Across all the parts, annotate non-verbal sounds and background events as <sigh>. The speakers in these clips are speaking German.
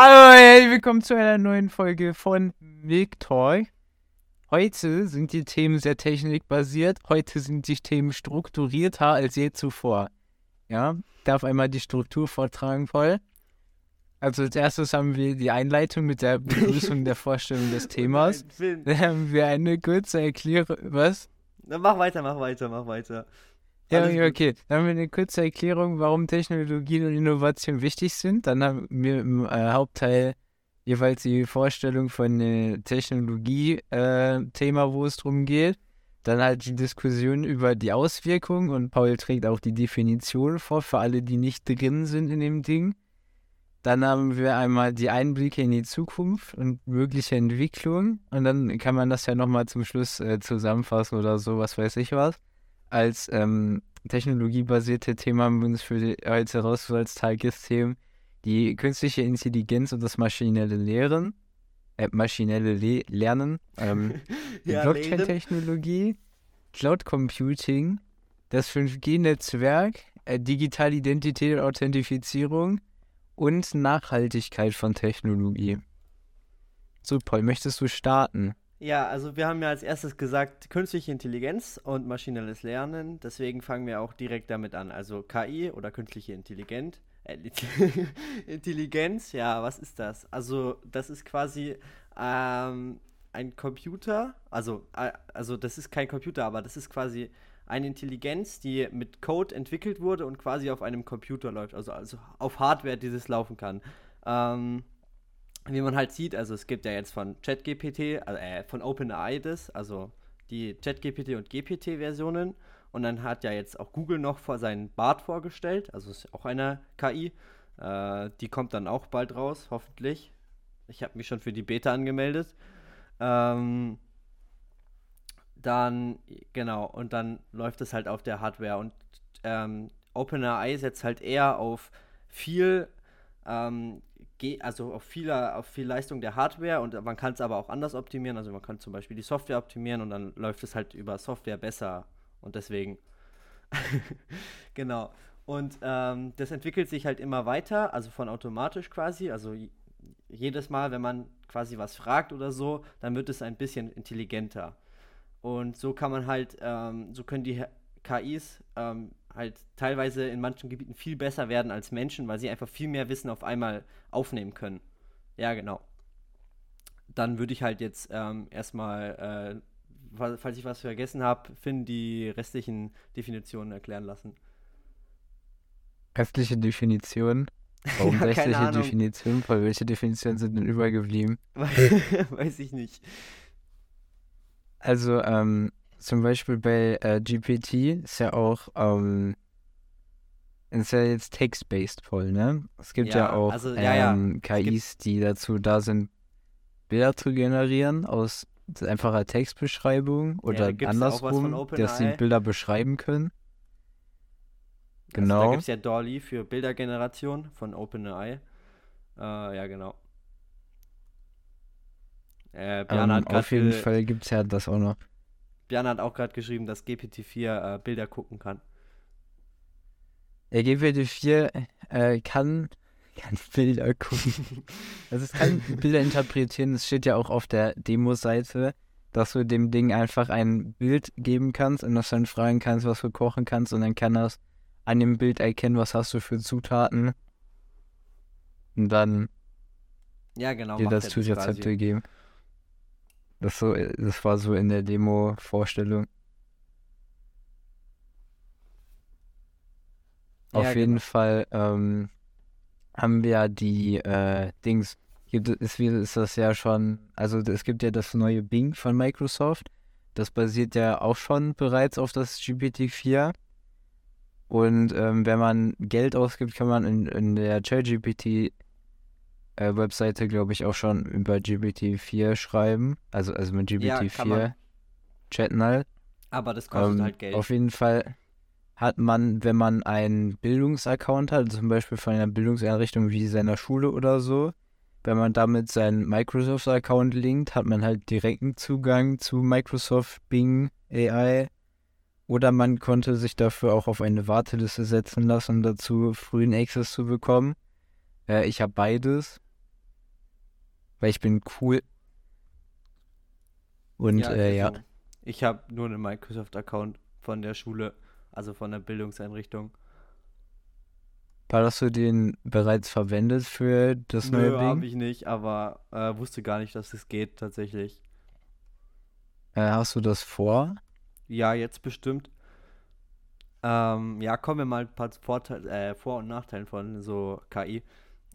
Hallo, hey, willkommen zu einer neuen Folge von Milk Talk. Heute sind die Themen sehr technikbasiert. Heute sind die Themen strukturierter als je zuvor. Ja, ich darf einmal die Struktur vortragen, voll. Also als erstes haben wir die Einleitung mit der Begrüßung der Vorstellung des <laughs> Themas. Dann haben wir eine kurze Erklärung. Was? Na, mach weiter, mach weiter, mach weiter. Ja, Alles okay, gut. Dann haben wir eine kurze Erklärung, warum Technologie und Innovation wichtig sind. Dann haben wir im äh, Hauptteil jeweils die Vorstellung von äh, Technologie-Thema, wo es drum geht. Dann halt die Diskussion über die Auswirkungen und Paul trägt auch die Definition vor für alle, die nicht drin sind in dem Ding. Dann haben wir einmal die Einblicke in die Zukunft und mögliche Entwicklungen. Und dann kann man das ja nochmal zum Schluss äh, zusammenfassen oder so, was weiß ich was. Als ähm, technologiebasierte wir uns für die, heute rausgesucht als Tagesthemen die künstliche Intelligenz und das maschinelle Lehren. Äh, maschinelle Le Lernen. Ähm, <laughs> Ja, Blockchain-Technologie, Cloud Computing, das 5G-Netzwerk, äh, digitale Identität und Authentifizierung und Nachhaltigkeit von Technologie. So, Paul, möchtest du starten? Ja, also wir haben ja als erstes gesagt, künstliche Intelligenz und maschinelles Lernen. Deswegen fangen wir auch direkt damit an. Also KI oder künstliche Intelligenz. Äh, <laughs> Intelligenz, ja, was ist das? Also das ist quasi ähm, ein Computer. Also, äh, also das ist kein Computer, aber das ist quasi eine Intelligenz, die mit Code entwickelt wurde und quasi auf einem Computer läuft. Also, also auf Hardware dieses laufen kann. Ähm, wie man halt sieht, also es gibt ja jetzt von ChatGPT, also, äh, von OpenAI das, also die ChatGPT und GPT-Versionen. Und dann hat ja jetzt auch Google noch vor seinen Bart vorgestellt, also ist auch eine KI. Äh, die kommt dann auch bald raus, hoffentlich. Ich habe mich schon für die Beta angemeldet. Ähm, dann, genau, und dann läuft es halt auf der Hardware. Und ähm, OpenAI setzt halt eher auf viel ähm, also auf viel, auf viel Leistung der Hardware und man kann es aber auch anders optimieren. Also man kann zum Beispiel die Software optimieren und dann läuft es halt über Software besser und deswegen. <laughs> genau. Und ähm, das entwickelt sich halt immer weiter, also von automatisch quasi. Also jedes Mal, wenn man quasi was fragt oder so, dann wird es ein bisschen intelligenter. Und so kann man halt, ähm, so können die KIs ähm, halt teilweise in manchen Gebieten viel besser werden als Menschen, weil sie einfach viel mehr Wissen auf einmal aufnehmen können. Ja, genau. Dann würde ich halt jetzt ähm, erstmal, äh, fa- falls ich was vergessen habe, Finn die restlichen Definitionen erklären lassen. Restliche Definition. <laughs> Warum Ja, restliche Ahnung. Definition? Paul, welche Definitionen sind denn übergeblieben? <laughs> Weiß ich nicht. Also, ähm, zum Beispiel bei äh, GPT ist ja auch, ähm, ist ja jetzt text-based voll, ne? Es gibt ja, Ja, auch also, ja, ähm, KIs, die dazu da sind, Bilder zu generieren aus einfacher Textbeschreibung oder da andersrum, dass sie. Bilder beschreiben können. Also, da Genau. gibt es ja Dolly für Bildergeneration von OpenAI. Äh, ja, genau. Äh, Ähm, auf jeden Fall gibt es ja das auch noch. Björn hat auch gerade geschrieben, dass GPT-4 äh, Bilder gucken kann. Der GPT-4 äh, kann, kann <laughs> Bilder gucken. Also es kann <laughs> Bilder interpretieren. Es steht ja auch auf der Demo-Seite, dass du dem Ding einfach ein Bild geben kannst und das dann fragen kannst, was du kochen kannst und dann kann das an dem Bild erkennen, was hast du für Zutaten und dann Ja, genau. dir das Zusatzrezepte geben. Das, so, das war so in der Demo-Vorstellung. Auf Ja, jeden genau. Fall ähm, haben wir ja die äh, Dings. Gibt, ist, ist das ja schon, also es gibt ja das neue Bing von Microsoft. Das basiert ja auch schon bereits auf das GPT-4. Und ähm, wenn man Geld ausgibt, kann man in, in der ChatGPT äh, Webseite, glaube ich, auch schon über GPT-4 schreiben. Also, also mit Ja, kann man. GPT-4 chatten halt. Aber das kostet Ähm, halt Geld. Auf jeden Fall hat man, wenn man einen Bildungsaccount hat, zum Beispiel von einer Bildungseinrichtung wie seiner Schule oder so, wenn man damit seinen Microsoft-Account linkt, hat man halt direkten Zugang zu Microsoft Bing AI. Oder man konnte sich dafür auch auf eine Warteliste setzen lassen, um dazu frühen Access zu bekommen. Äh, ich habe beides. Weil ich bin cool. Und Ja, äh, ja. also ich habe nur einen Microsoft-Account von der Schule, also von der Bildungseinrichtung. War das du den bereits verwendet für das neue Nö, habe Ding? ich nicht, aber äh, wusste gar nicht, dass es geht tatsächlich. Äh, hast du das vor? Ja, jetzt bestimmt. Ähm, ja, kommen wir mal ein paar Vorteil, äh, Vor- und Nachteilen von so KI.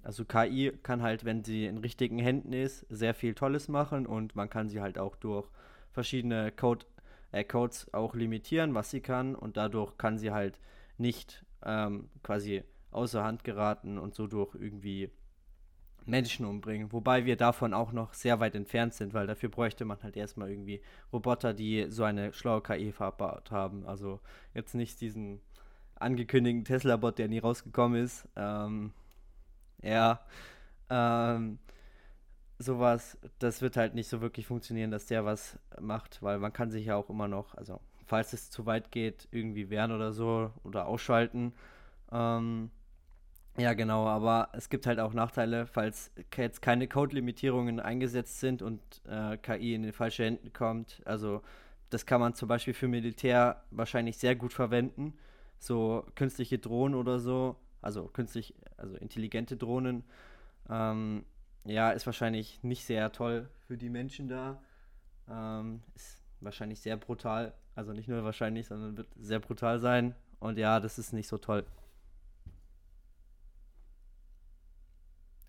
Also KI kann halt, wenn sie in richtigen Händen ist, sehr viel Tolles machen und man kann sie halt auch durch verschiedene Code, äh, Codes auch limitieren, was sie kann und dadurch kann sie halt nicht ähm, quasi außer Hand geraten und so durch irgendwie Menschen umbringen. Wobei wir davon auch noch sehr weit entfernt sind, weil dafür bräuchte man halt erstmal irgendwie Roboter, die so eine schlaue KI verbaut haben. Also jetzt nicht diesen angekündigten Tesla-Bot, der nie rausgekommen ist. Ähm, ja, ähm, sowas, das wird halt nicht so wirklich funktionieren, dass der was macht, weil man kann sich ja auch immer noch, also falls es zu weit geht, irgendwie wehren oder so oder ausschalten. Ähm, ja, genau, aber es gibt halt auch Nachteile, falls jetzt keine Code-Limitierungen eingesetzt sind und äh, KI in die falsche Hände kommt. Also das kann man zum Beispiel für Militär wahrscheinlich sehr gut verwenden. So künstliche Drohnen oder so, also künstlich, also intelligente Drohnen, ähm, ja, ist wahrscheinlich nicht sehr toll für die Menschen da. Ähm, ist wahrscheinlich sehr brutal. Also nicht nur wahrscheinlich, sondern wird sehr brutal sein. Und ja, das ist nicht so toll.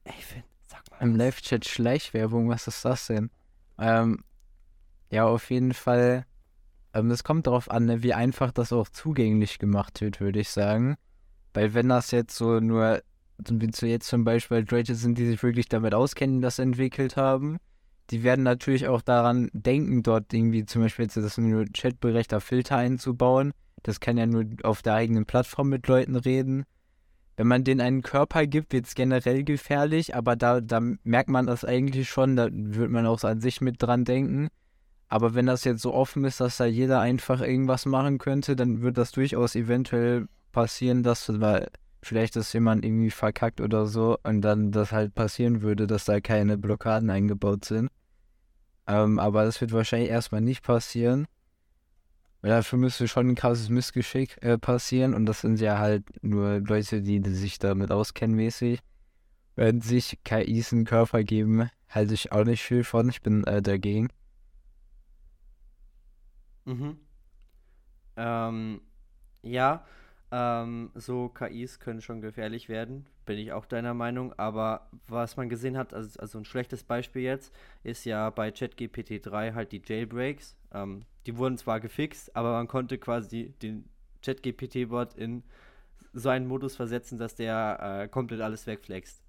Ey, Finn, sag mal Im. Live-Chat Schleichwerbung, was ist das denn? Ähm, ja, auf jeden Fall. Ähm, es kommt darauf an, ne, wie einfach das auch zugänglich gemacht wird, würde ich sagen. Weil wenn das jetzt so nur, so wie zu jetzt zum Beispiel Leute sind, die sich wirklich damit auskennen, das entwickelt haben, die werden natürlich auch daran denken, dort irgendwie zum Beispiel jetzt das nur chatberechter Filter einzubauen. Das kann ja nur auf der eigenen Plattform mit Leuten reden. Wenn man denen einen Körper gibt, wird es generell gefährlich, aber da, da merkt man das eigentlich schon, da wird man auch an sich mit dran denken. Aber wenn das jetzt so offen ist, dass da jeder einfach irgendwas machen könnte, dann wird das durchaus eventuell passieren, dass weil vielleicht ist jemand irgendwie verkackt oder so und dann das halt passieren würde, dass da keine Blockaden eingebaut sind. Ähm, aber das wird wahrscheinlich erstmal nicht passieren. Weil dafür müsste schon ein krasses Missgeschick äh, passieren und das sind ja halt nur Leute, die, die sich damit auskennen mäßig. Wenn sich KIs einen Körper geben, halte ich auch nicht viel von. Ich bin äh, dagegen. Mhm. Ähm, ja, ähm, so KIs können schon gefährlich werden, bin ich auch deiner Meinung. Aber was man gesehen hat, also, also ein schlechtes Beispiel jetzt, ist ja bei ChatGPT 3 halt die Jailbreaks. Ähm, die wurden zwar gefixt, aber man konnte quasi den ChatGPT-Bot in so einen Modus versetzen, dass der äh, komplett alles wegflext.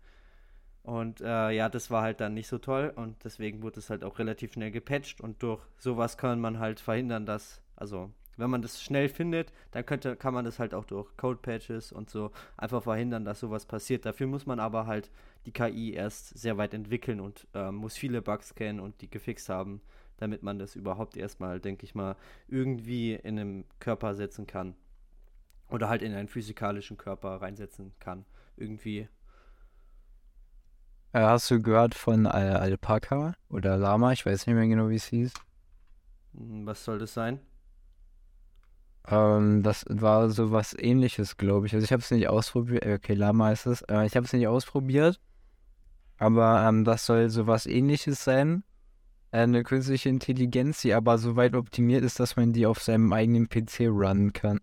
Und äh, ja, das war halt dann nicht so toll und deswegen wurde es halt auch relativ schnell gepatcht und durch sowas kann man halt verhindern, dass, also wenn man das schnell findet, dann könnte, kann man das halt auch durch Code-Patches und so einfach verhindern, dass sowas passiert. Dafür muss man aber halt die KI erst sehr weit entwickeln und äh, muss viele Bugs kennen und die gefixt haben, damit man das überhaupt erstmal, denke ich mal, irgendwie in einem Körper setzen kann. Oder halt in einen physikalischen Körper reinsetzen kann. Irgendwie. Äh, hast du gehört von äh, Alpaka oder Lama? Ich weiß nicht mehr genau, wie es hieß. Hm, Was soll das sein? Ähm, das war so was Ähnliches, glaube ich. Also ich habe es nicht ausprobiert. äh, Okay, Lama ist es. Äh, ich habe es nicht ausprobiert, aber ähm, das soll so was Ähnliches sein. Äh, Eine künstliche Intelligenz, die aber so weit optimiert ist, dass man die auf seinem eigenen PC runnen kann.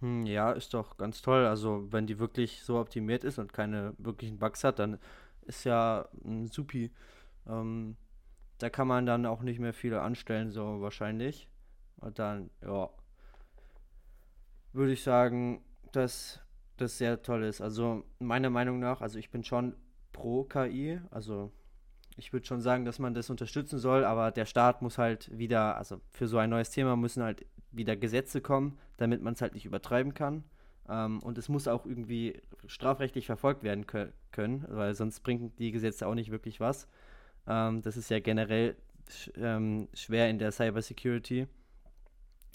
Hm, ja, ist doch ganz toll. Also, wenn die wirklich so optimiert ist und keine wirklichen Bugs hat, dann ist ja ein Supi. Ähm, da kann man dann auch nicht mehr viele anstellen, so wahrscheinlich. Und dann, ja, würde ich sagen, dass das sehr toll ist. Also, meiner Meinung nach, also ich bin schon pro KI. Also, ich würde schon sagen, dass man das unterstützen soll, aber der Staat muss halt wieder, also für so ein neues Thema müssen halt wieder Gesetze kommen, damit man es halt nicht übertreiben kann. Ähm, und es muss auch irgendwie strafrechtlich verfolgt werden kö können, weil sonst bringen die Gesetze auch nicht wirklich was. Ähm, das ist ja generell sch ähm, schwer in der Cybersecurity.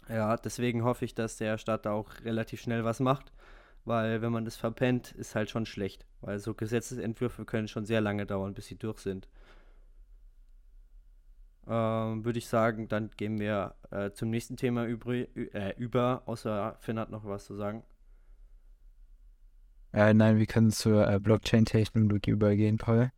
Ja, deswegen hoffe ich, dass der Staat da auch relativ schnell was macht, weil wenn man das verpennt, ist halt schon schlecht, weil so Gesetzesentwürfe können schon sehr lange dauern, bis sie durch sind. Ähm, Würde ich sagen, dann gehen wir äh, zum nächsten Thema übrig, äh, über, außer Finn hat noch was zu sagen. Äh, nein, wir können zur äh, Blockchain-Technologie übergehen, Paul.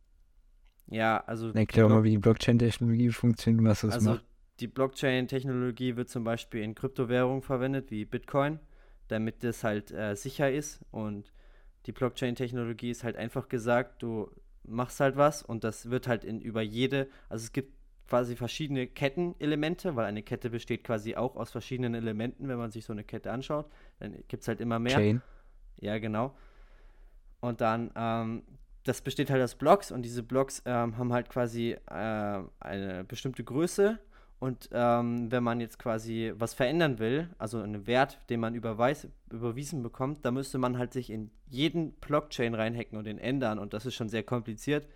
Ja, also. Erklär mal, wie die Blockchain-Technologie funktioniert und was das also macht. Die Blockchain-Technologie wird zum Beispiel in Kryptowährungen verwendet, wie Bitcoin, damit das halt äh, sicher ist. Und die Blockchain-Technologie ist halt einfach gesagt, du machst halt was und das wird halt in über jede, also es gibt quasi verschiedene Kettenelemente, weil eine Kette besteht quasi auch aus verschiedenen Elementen, wenn man sich so eine Kette anschaut. Dann gibt es halt immer mehr. Chain. Ja, genau. Und dann, ähm, das besteht halt aus Blocks und diese Blocks ähm, haben halt quasi äh, eine bestimmte Größe. Und ähm, wenn man jetzt quasi was verändern will, also einen Wert, den man überweis, überwiesen bekommt, da müsste man halt sich in jeden Blockchain reinhacken und den ändern. Und das ist schon sehr kompliziert.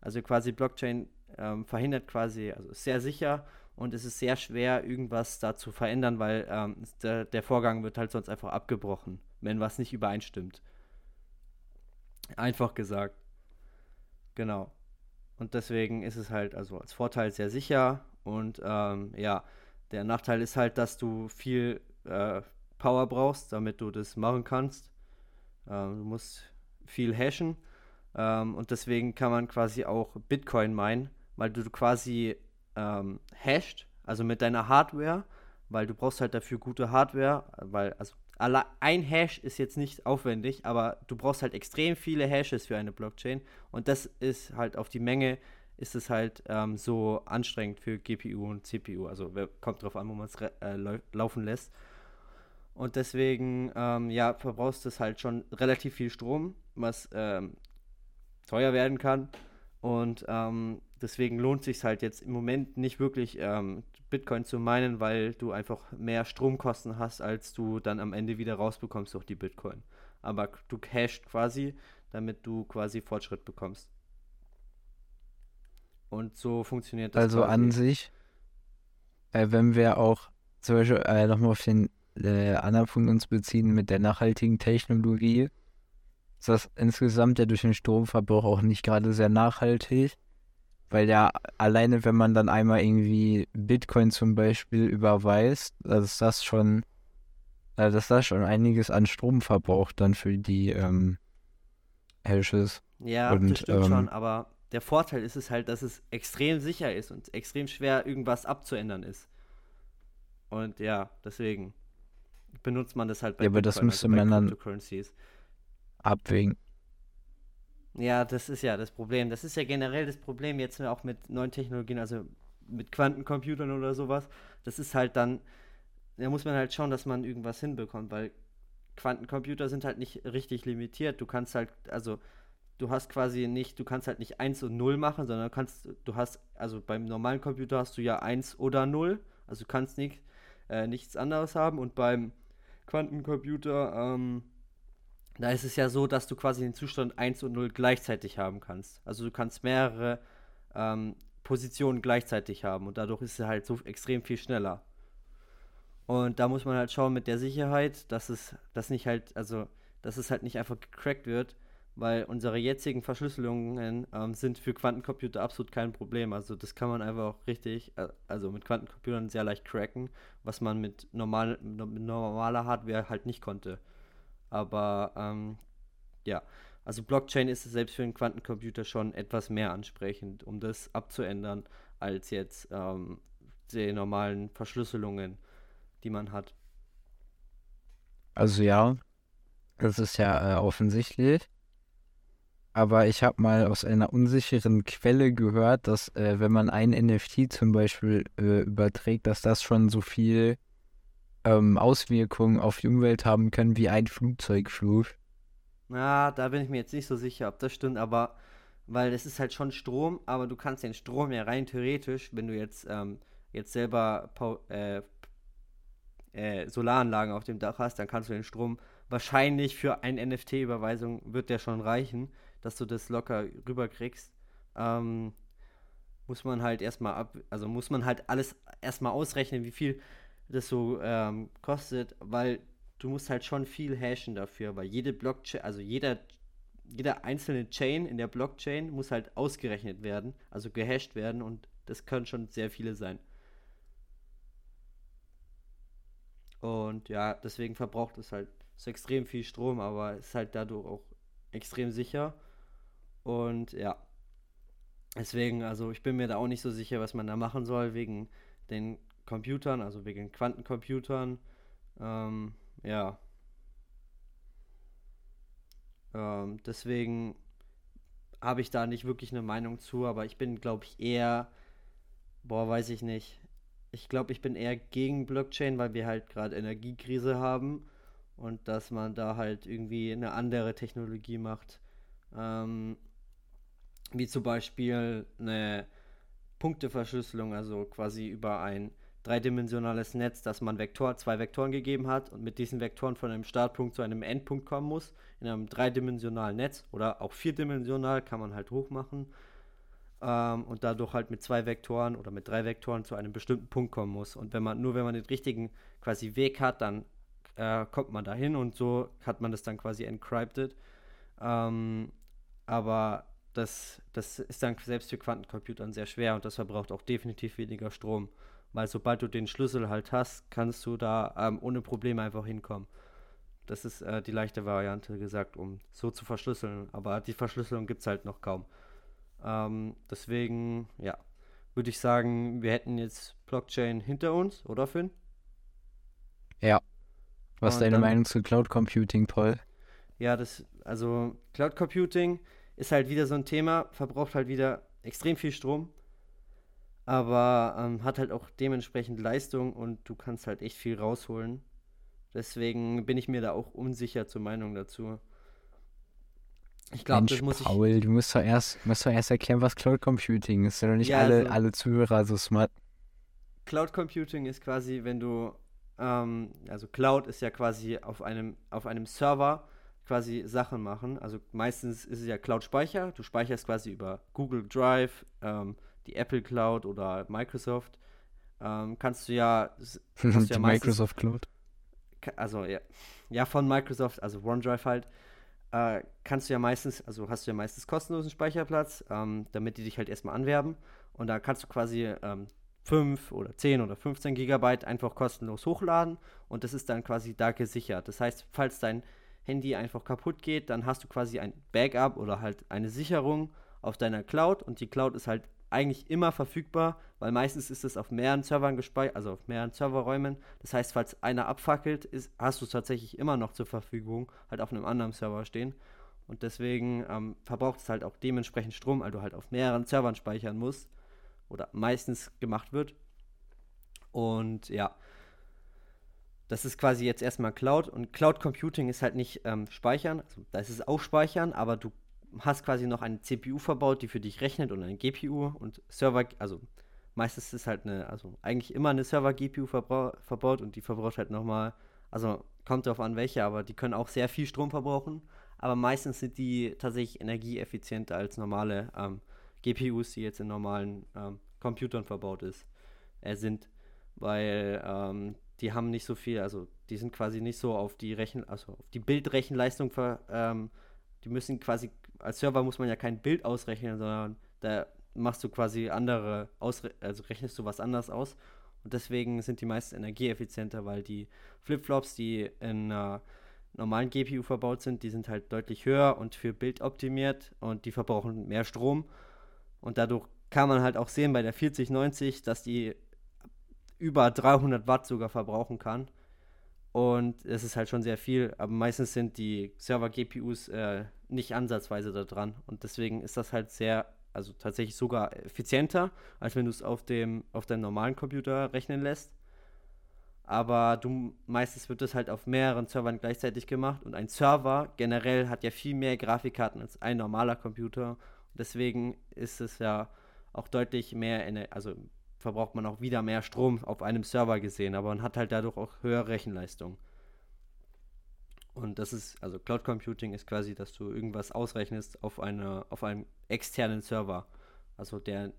Also quasi Blockchain ähm, verhindert quasi, also ist sehr sicher und es ist sehr schwer, irgendwas da zu verändern, weil ähm, der, der Vorgang wird halt sonst einfach abgebrochen, wenn was nicht übereinstimmt. Einfach gesagt. Genau. Und deswegen ist es halt also als Vorteil sehr sicher. Und ähm, ja, der Nachteil ist halt, dass du viel äh, Power brauchst, damit du das machen kannst. Ähm, du musst viel hashen. Ähm, und deswegen kann man quasi auch Bitcoin meinen, weil du quasi ähm, hasht, also mit deiner Hardware, weil du brauchst halt dafür gute Hardware, weil, also ein Hash ist jetzt nicht aufwendig, aber du brauchst halt extrem viele Hashes für eine Blockchain und das ist halt auf die Menge ist es halt ähm, so anstrengend für GPU und CPU. Also kommt drauf an, wo man es äh, laufen lässt. Und deswegen, ähm, ja, verbrauchst du es halt schon relativ viel Strom, was ähm, teuer werden kann. Und ähm, deswegen lohnt sich halt jetzt im Moment nicht wirklich ähm, Bitcoin zu meinen, weil du einfach mehr Stromkosten hast, als du dann am Ende wieder rausbekommst durch die Bitcoin. Aber du cashst quasi, damit du quasi Fortschritt bekommst. Und so funktioniert das. Also an sich, äh, wenn wir auch zum Beispiel äh, nochmal auf den äh, anderen Punkt uns beziehen mit der nachhaltigen Technologie, ist das insgesamt ja durch den Stromverbrauch auch nicht gerade sehr nachhaltig. Weil ja alleine, wenn man dann einmal irgendwie Bitcoin zum Beispiel überweist, dass das schon, also dass das schon einiges an Strom verbraucht dann für die ähm, Hashes. Ja, und, das stimmt ähm, schon, aber der Vorteil ist es halt, dass es extrem sicher ist und extrem schwer irgendwas abzuändern ist. Und ja, deswegen benutzt man das halt bei Ja, aber Bitcoin, das müsste also man dann abwägen. Ja, das ist ja das Problem. Das ist ja generell das Problem jetzt auch mit neuen Technologien, also mit Quantencomputern oder sowas. Das ist halt dann, da muss man halt schauen, dass man irgendwas hinbekommt, weil Quantencomputer sind halt nicht richtig limitiert. Du kannst halt, also du hast quasi nicht, du kannst halt nicht 1 und 0 machen, sondern kannst, du hast, also beim normalen Computer hast du ja 1 oder 0, also du kannst nicht, äh, nichts anderes haben und beim Quantencomputer, ähm, da ist es ja so, dass du quasi den Zustand 1 und 0 gleichzeitig haben kannst. Also du kannst mehrere ähm, Positionen gleichzeitig haben und dadurch ist es halt so extrem viel schneller. Und da muss man halt schauen mit der Sicherheit, dass es, dass nicht halt, also, dass es halt nicht einfach gecrackt wird, weil unsere jetzigen Verschlüsselungen ähm, sind für Quantencomputer absolut kein Problem. Also das kann man einfach auch richtig, äh, also mit Quantencomputern sehr leicht cracken, was man mit, normal, mit normaler Hardware halt nicht konnte. Aber ähm, ja, also Blockchain ist selbst für einen Quantencomputer schon etwas mehr ansprechend, um das abzuändern, als jetzt ähm, die normalen Verschlüsselungen, die man hat. Also ja, das ist ja äh, offensichtlich. Aber ich habe mal aus einer unsicheren Quelle gehört, dass äh, wenn man ein NFT zum Beispiel äh, überträgt, dass das schon so viel ähm, Auswirkungen auf die Umwelt haben können wie ein Flugzeugflug. Na, da bin ich mir jetzt nicht so sicher, ob das stimmt, aber weil es ist halt schon Strom, aber du kannst den Strom ja rein theoretisch, wenn du jetzt, ähm, jetzt selber äh, äh, Solaranlagen auf dem Dach hast, dann kannst du den Strom wahrscheinlich für eine NFT-Überweisung wird der schon reichen, dass du das locker rüberkriegst. Ähm, muss man halt erstmal ab, also muss man halt alles erstmal ausrechnen, wie viel das so ähm, kostet, weil du musst halt schon viel hashen dafür, weil jede Blockchain, also jeder, jeder einzelne Chain in der Blockchain muss halt ausgerechnet werden, also gehasht werden und das können schon sehr viele sein. Und ja, deswegen verbraucht es halt so extrem viel Strom, aber ist halt dadurch auch extrem sicher. Und ja, deswegen, also ich bin mir da auch nicht so sicher, was man da machen soll, wegen den Computern, also wegen Quantencomputern. Ähm, ja. Ähm, deswegen habe ich da nicht wirklich eine Meinung zu, aber ich bin, glaube ich, eher, boah, weiß ich nicht. Ich glaube, ich bin eher gegen Blockchain, weil wir halt gerade Energiekrise haben und dass man da halt irgendwie eine andere Technologie macht. Ähm, wie zum Beispiel eine Punkteverschlüsselung, also quasi über ein dreidimensionales Netz, dass man Vektor, zwei Vektoren gegeben hat und mit diesen Vektoren von einem Startpunkt zu einem Endpunkt kommen muss, in einem dreidimensionalen Netz oder auch vierdimensional kann man halt hochmachen ähm, und dadurch halt mit zwei Vektoren oder mit drei Vektoren zu einem bestimmten Punkt kommen muss. Und wenn man nur wenn man den richtigen quasi Weg hat, dann äh, kommt man dahin und so hat man das dann quasi encrypted. Ähm, aber das, das ist dann selbst für Quantencomputern sehr schwer und das verbraucht auch definitiv weniger Strom. Weil sobald du den Schlüssel halt hast, kannst du da ähm, ohne Probleme einfach hinkommen. Das ist äh, die leichte Variante gesagt, um so zu verschlüsseln. Aber die Verschlüsselung gibt es halt noch kaum. Ähm, deswegen, ja, würde ich sagen, wir hätten jetzt Blockchain hinter uns, oder Finn? Ja. Was ist deine Meinung zu Cloud Computing, Paul? Ja, das, also Cloud Computing ist halt wieder so ein Thema, verbraucht halt wieder extrem viel Strom aber ähm, hat halt auch dementsprechend Leistung und du kannst halt echt viel rausholen. Deswegen bin ich mir da auch unsicher zur Meinung dazu. Ich glaube, das muss Paul, ich. du musst doch erst, musst doch erst erklären, was Cloud Computing ist. Ja, nicht ja, alle, also, alle Zuhörer so smart. Cloud Computing ist quasi, wenn du, ähm, also Cloud ist ja quasi auf einem, auf einem Server quasi Sachen machen. Also meistens ist es ja Cloud-Speicher. Du speicherst quasi über Google Drive, ähm, die Apple Cloud oder Microsoft, ähm, kannst du ja. Kannst <laughs> ja Microsoft Cloud. Also ja, ja, von Microsoft, also OneDrive halt, äh, kannst du ja meistens, also hast du ja meistens kostenlosen Speicherplatz, ähm, damit die dich halt erstmal anwerben. Und da kannst du quasi ähm, 5 oder 10 oder 15 Gigabyte einfach kostenlos hochladen und das ist dann quasi da gesichert. Das heißt, falls dein Handy einfach kaputt geht, dann hast du quasi ein Backup oder halt eine Sicherung auf deiner Cloud und die Cloud ist halt eigentlich immer verfügbar, weil meistens ist es auf mehreren Servern gespeichert, also auf mehreren Serverräumen. Das heißt, falls einer abfackelt, ist, hast du es tatsächlich immer noch zur Verfügung, halt auf einem anderen Server stehen. Und deswegen ähm, verbraucht es halt auch dementsprechend Strom, weil du halt auf mehreren Servern speichern musst. Oder meistens gemacht wird. Und ja, das ist quasi jetzt erstmal Cloud. Und Cloud Computing ist halt nicht ähm, Speichern, also da ist es auch Speichern, aber du hast quasi noch eine CPU verbaut, die für dich rechnet und eine GPU und Server, also meistens ist halt eine, also eigentlich immer eine Server-GPU verbaut und die verbraucht halt nochmal, also kommt darauf an welche, aber die können auch sehr viel Strom verbrauchen, aber meistens sind die tatsächlich energieeffizienter als normale ähm, GPUs, die jetzt in normalen ähm, Computern verbaut ist, äh, sind, weil ähm, die haben nicht so viel, also die sind quasi nicht so auf die Rechen, also auf die Bildrechenleistung ver, ähm, die müssen quasi als Server muss man ja kein Bild ausrechnen, sondern da machst du quasi andere, Ausre also rechnest du was anders aus. Und deswegen sind die meisten energieeffizienter, weil die Flipflops, die in einer normalen GPU verbaut sind, die sind halt deutlich höher und für Bild optimiert und die verbrauchen mehr Strom. Und dadurch kann man halt auch sehen bei der 4090, dass die über 300 Watt sogar verbrauchen kann. Und es ist halt schon sehr viel, aber meistens sind die Server-GPUs äh, nicht ansatzweise da dran. Und deswegen ist das halt sehr, also tatsächlich sogar effizienter, als wenn du es auf dem, auf deinem normalen Computer rechnen lässt. Aber du, meistens wird das halt auf mehreren Servern gleichzeitig gemacht und ein Server generell hat ja viel mehr Grafikkarten als ein normaler Computer. Deswegen ist es ja auch deutlich mehr, also verbraucht man auch wieder mehr Strom auf einem Server gesehen, aber man hat halt dadurch auch höhere Rechenleistung. Und das ist, also Cloud Computing ist quasi, dass du irgendwas ausrechnest auf, eine, auf einem externen Server. Also der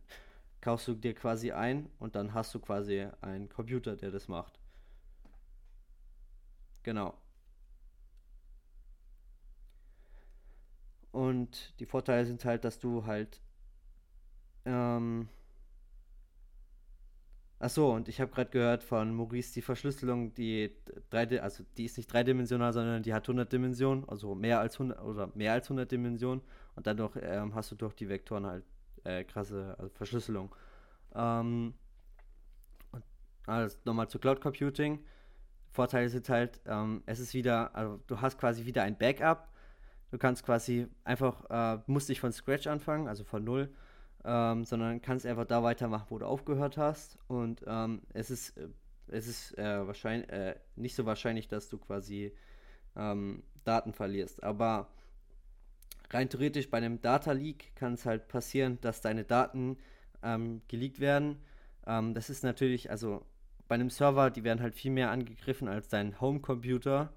kaufst du dir quasi ein und dann hast du quasi einen Computer, der das macht. Genau. Und die Vorteile sind halt, dass du halt ähm, Ach so, und ich habe gerade gehört von Maurice, die Verschlüsselung, die drei, also die ist nicht dreidimensional, sondern die hat 100 Dimensionen, also mehr als 100 oder mehr als 100 Dimensionen und dadurch ähm, hast du durch die Vektoren halt äh, krasse also Verschlüsselung. Ähm, also nochmal zu Cloud Computing. Vorteile sind halt, ähm, es ist wieder, also du hast quasi wieder ein Backup. Du kannst quasi einfach, äh, musst nicht von Scratch anfangen, also von Null ähm, sondern kannst einfach da weitermachen, wo du aufgehört hast. Und ähm, es ist, äh, es ist äh, wahrscheinlich äh, nicht so wahrscheinlich, dass du quasi ähm, Daten verlierst. Aber rein theoretisch bei einem Data Leak kann es halt passieren, dass deine Daten ähm, geleakt werden. Ähm, das ist natürlich, also bei einem Server, die werden halt viel mehr angegriffen als dein Homecomputer.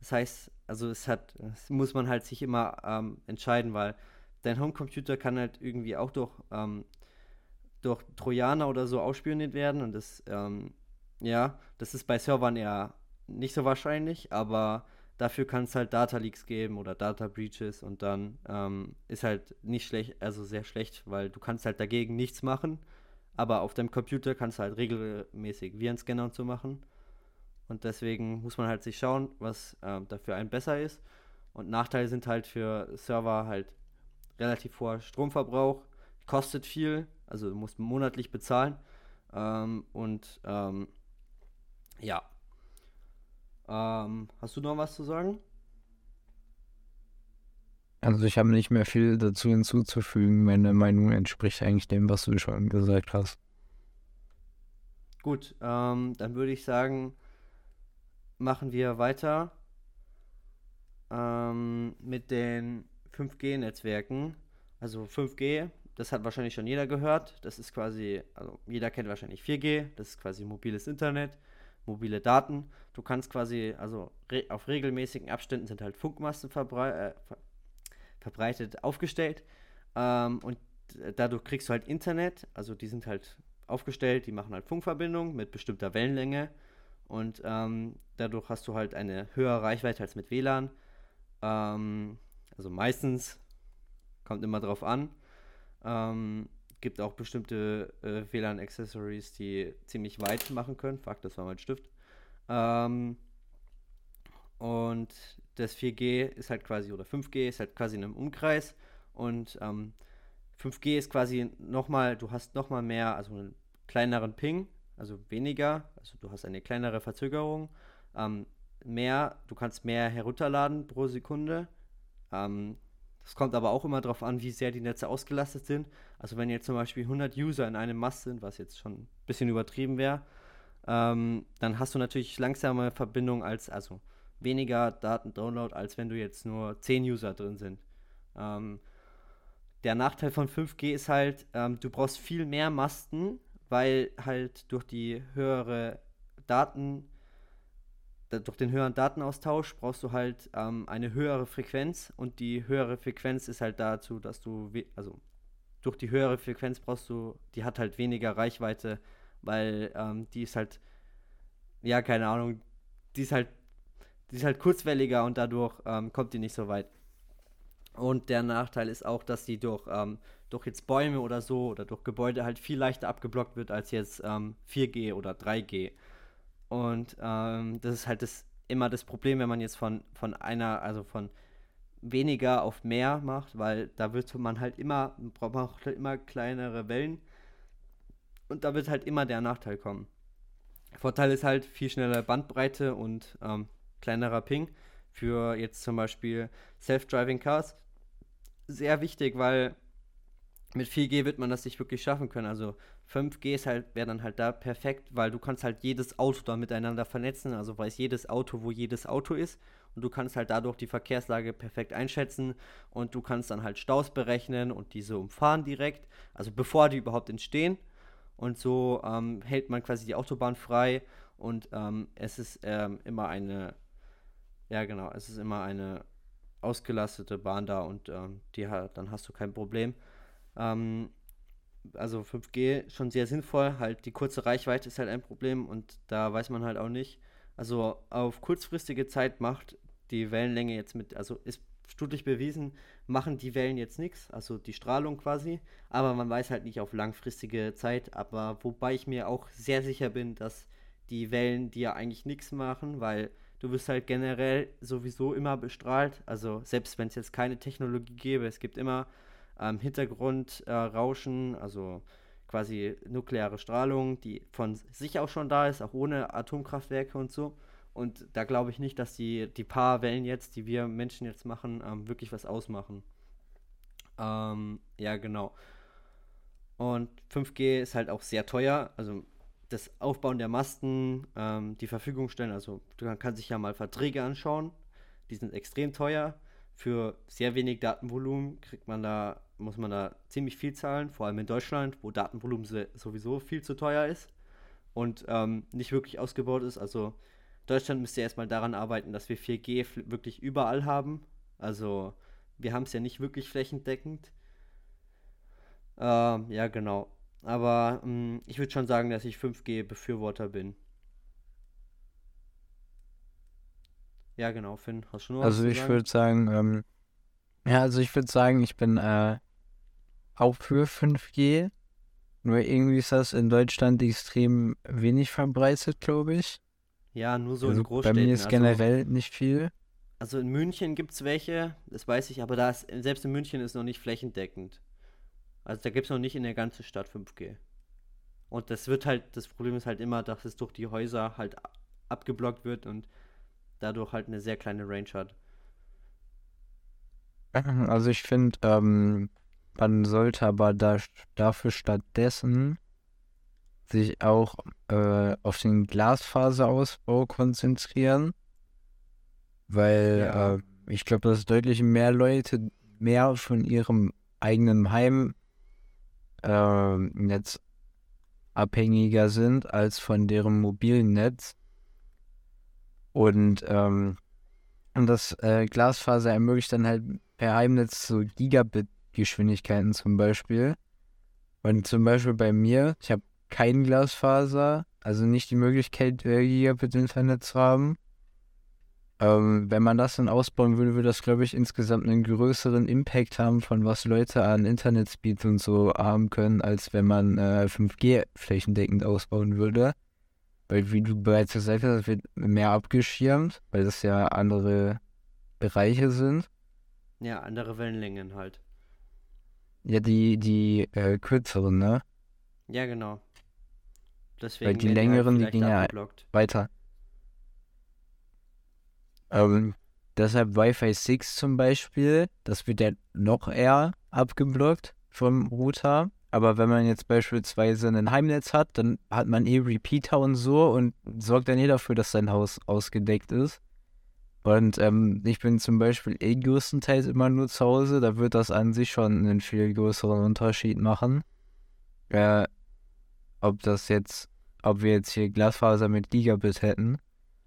Das heißt, also es hat, das muss man halt sich immer ähm, entscheiden, weil dein Homecomputer kann halt irgendwie auch durch, ähm, durch Trojaner oder so ausspioniert werden und das, ähm, ja, das ist bei Servern eher nicht so wahrscheinlich, aber dafür kann es halt Data Leaks geben oder Data Breaches und dann ähm, ist halt nicht schlecht, also sehr schlecht, weil du kannst halt dagegen nichts machen, aber auf deinem Computer kannst du halt regelmäßig Virenscanner und so machen. Und deswegen muss man halt sich schauen, was ähm, dafür ein besser ist. Und Nachteile sind halt für Server halt relativ hoher Stromverbrauch, kostet viel, also du musst monatlich bezahlen. Ähm, und ähm, ja. Ähm, hast du noch was zu sagen? Also ich habe nicht mehr viel dazu hinzuzufügen. Meine Meinung entspricht eigentlich dem, was du schon gesagt hast. Gut, ähm, dann würde ich sagen, machen wir weiter ähm, mit den 5G-Netzwerken. Also 5G, das hat wahrscheinlich schon jeder gehört. Das ist quasi, also jeder kennt wahrscheinlich 4G, das ist quasi mobiles Internet, mobile Daten. Du kannst quasi, also re auf regelmäßigen Abständen sind halt Funkmasten verbrei äh, ver verbreitet aufgestellt. Ähm, und dadurch kriegst du halt Internet, also die sind halt aufgestellt, die machen halt Funkverbindungen mit bestimmter Wellenlänge. Und ähm, dadurch hast du halt eine höhere Reichweite als mit WLAN. Ähm, also meistens kommt immer drauf an. Ähm, gibt auch bestimmte äh, WLAN-Accessories, die ziemlich weit machen können. Fuck, das war mein Stift. Ähm, und das 4G ist halt quasi, oder 5G ist halt quasi in einem Umkreis. Und ähm, 5G ist quasi nochmal, du hast nochmal mehr, also einen kleineren Ping, also weniger, also du hast eine kleinere Verzögerung. Ähm, mehr, du kannst mehr herunterladen pro Sekunde ähm, das kommt aber auch immer darauf an, wie sehr die Netze ausgelastet sind. Also wenn jetzt zum Beispiel 100 User in einem Mast sind, was jetzt schon ein bisschen übertrieben wäre, ähm, dann hast du natürlich langsame Verbindung als, also weniger Datendownload, als wenn du jetzt nur 10 User drin sind. Ähm, der Nachteil von 5G ist halt, ähm, du brauchst viel mehr Masten, weil halt durch die höhere Daten durch den höheren Datenaustausch brauchst du halt ähm, eine höhere Frequenz und die höhere Frequenz ist halt dazu, dass du, also durch die höhere Frequenz brauchst du, die hat halt weniger Reichweite, weil ähm, die ist halt, ja, keine Ahnung, die ist halt, die ist halt kurzwelliger und dadurch ähm, kommt die nicht so weit. Und der Nachteil ist auch, dass die durch, ähm, durch jetzt Bäume oder so oder durch Gebäude halt viel leichter abgeblockt wird als jetzt 4G ähm, oder 3G. Und ähm, das ist halt das, immer das Problem, wenn man jetzt von, von einer, also von weniger auf mehr macht, weil da wird man halt immer, braucht halt immer kleinere Wellen und da wird halt immer der Nachteil kommen. Vorteil ist halt viel schnellere Bandbreite und ähm, kleinerer Ping für jetzt zum Beispiel Self-Driving Cars. Sehr wichtig, weil mit 4G wird man das nicht wirklich schaffen können. Also 5G ist halt, wäre dann halt da perfekt, weil du kannst halt jedes Auto da miteinander vernetzen, also weiß jedes Auto, wo jedes Auto ist. Und du kannst halt dadurch die Verkehrslage perfekt einschätzen. Und du kannst dann halt Staus berechnen und diese umfahren direkt, also bevor die überhaupt entstehen. Und so ähm, hält man quasi die Autobahn frei. Und ähm, es ist ähm, immer eine, ja genau, es ist immer eine ausgelastete Bahn da. Und ähm, die dann hast du kein Problem. Ähm, also 5G schon sehr sinnvoll. Halt die kurze Reichweite ist halt ein Problem und da weiß man halt auch nicht. Also auf kurzfristige Zeit macht die Wellenlänge jetzt mit, also ist studentlich bewiesen, machen die Wellen jetzt nichts, also die Strahlung quasi, aber man weiß halt nicht auf langfristige Zeit, aber wobei ich mir auch sehr sicher bin, dass die Wellen dir eigentlich nichts machen, weil du wirst halt generell sowieso immer bestrahlt, also selbst wenn es jetzt keine Technologie gäbe, es gibt immer ähm, Hintergrundrauschen, äh, also quasi nukleare Strahlung, die von sich auch schon da ist, auch ohne Atomkraftwerke und so. Und da glaube ich nicht, dass die, die paar Wellen jetzt, die wir Menschen jetzt machen, ähm, wirklich was ausmachen. Ähm, ja, genau. Und 5G ist halt auch sehr teuer. Also das Aufbauen der Masten, ähm, die Verfügung stellen. Also man kann sich ja mal Verträge anschauen. Die sind extrem teuer. Für sehr wenig Datenvolumen kriegt man da, muss man da ziemlich viel zahlen, vor allem in Deutschland, wo Datenvolumen sowieso viel zu teuer ist und ähm, nicht wirklich ausgebaut ist. Also Deutschland müsste erstmal daran arbeiten, dass wir 4G wirklich überall haben. Also wir haben es ja nicht wirklich flächendeckend. Ähm, ja, genau. Aber ähm, ich würde schon sagen, dass ich 5G-Befürworter bin. Ja, genau, Finn, hast du noch Also ich würde sagen, ähm, ja, also ich würde sagen, ich bin äh, auch für 5G. Nur irgendwie ist das in Deutschland extrem wenig verbreitet, glaube ich. Ja, nur so Also in bei Großstädten. mir ist Also, generell nicht viel. also in München gibt es welche, das weiß ich, aber da ist, selbst in München ist noch nicht flächendeckend. Also da gibt es noch nicht in der ganzen Stadt 5G. Und das wird halt, das Problem ist halt immer, dass es durch die Häuser halt abgeblockt wird und dadurch halt eine sehr kleine Range hat. Also ich finde, ähm, man sollte aber da, dafür stattdessen sich auch äh, auf den Glasfaserausbau konzentrieren, weil Ja, äh, ich glaube, dass deutlich mehr Leute mehr von ihrem eigenen Heim äh, Netz abhängiger sind als von deren mobilen Netz. Und, ähm, und das äh, Glasfaser ermöglicht dann halt per Heimnetz so Gigabit-Geschwindigkeiten zum Beispiel. Und zum Beispiel bei mir, ich habe kein Glasfaser, also nicht die Möglichkeit, äh, Gigabit-Internet zu haben. Ähm, wenn man das dann ausbauen würde, würde das, glaube ich, insgesamt einen größeren Impact haben, von was Leute an Internetspeed und so haben können, als wenn man äh, 5G flächendeckend ausbauen würde. Weil, wie du bereits gesagt hast, wird mehr abgeschirmt, weil das ja andere Bereiche sind. ja, andere Wellenlängen halt. Ja, die, die äh, kürzeren, ne? Ja, genau. Weil Deswegen die werden die halt längeren, die gehen ja weiter. Ähm, deshalb Wi-Fi 6 zum Beispiel, das wird ja noch eher abgeblockt vom Router. Aber wenn man jetzt beispielsweise ein Heimnetz hat, dann hat man eh Repeater und so und sorgt dann eh dafür, dass sein Haus ausgedeckt ist. Und ähm, ich bin zum Beispiel eh größtenteils immer nur zu Hause, da wird das an sich schon einen viel größeren Unterschied machen. Äh, ob das jetzt, ob wir jetzt hier Glasfaser mit Gigabit hätten,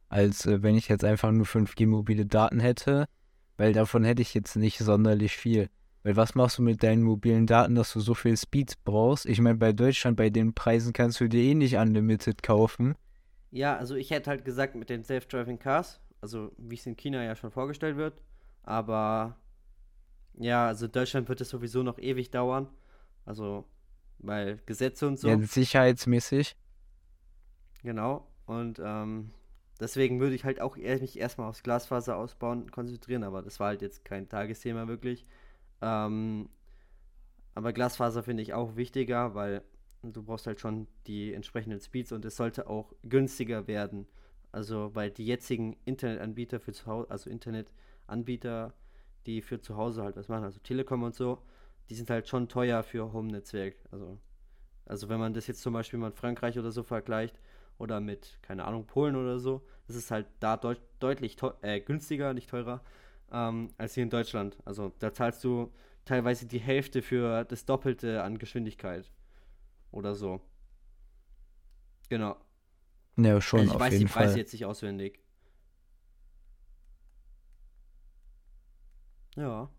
als äh, wenn ich jetzt einfach nur 5G mobile Daten hätte, weil davon hätte ich jetzt nicht sonderlich viel. Weil was machst du mit deinen mobilen Daten, dass du so viel Speeds brauchst? Ich meine, bei Deutschland, bei den Preisen kannst du dir eh nicht Unlimited kaufen. Ja, also ich hätte halt gesagt mit den Self-Driving Cars, also wie es in China ja schon vorgestellt wird, aber ja, also in Deutschland wird es sowieso noch ewig dauern, also weil Gesetze und Ja, so, sicherheitsmäßig. genau, und ähm, deswegen würde ich halt auch mich erstmal aufs Glasfaser ausbauen konzentrieren, aber das war halt jetzt kein Tagesthema wirklich. Ähm, aber Glasfaser finde ich auch wichtiger, weil du brauchst halt schon die entsprechenden Speeds und es sollte auch günstiger werden. Also, weil die jetzigen Internetanbieter für zu Hause, also Internetanbieter, die für zu Hause halt was machen, also Telekom und so, die sind halt schon teuer für Home-Netzwerk. Also, also wenn man das jetzt zum Beispiel mit Frankreich oder so vergleicht oder mit, keine Ahnung, Polen oder so, das ist halt da deut deutlich äh, günstiger, nicht teurer, ähm, als hier in Deutschland. Also da zahlst du teilweise die Hälfte für das Doppelte an Geschwindigkeit oder so. Genau. Ja, Also schon ich auf weiß die jeden Preise Fall. jetzt nicht auswendig. Ja.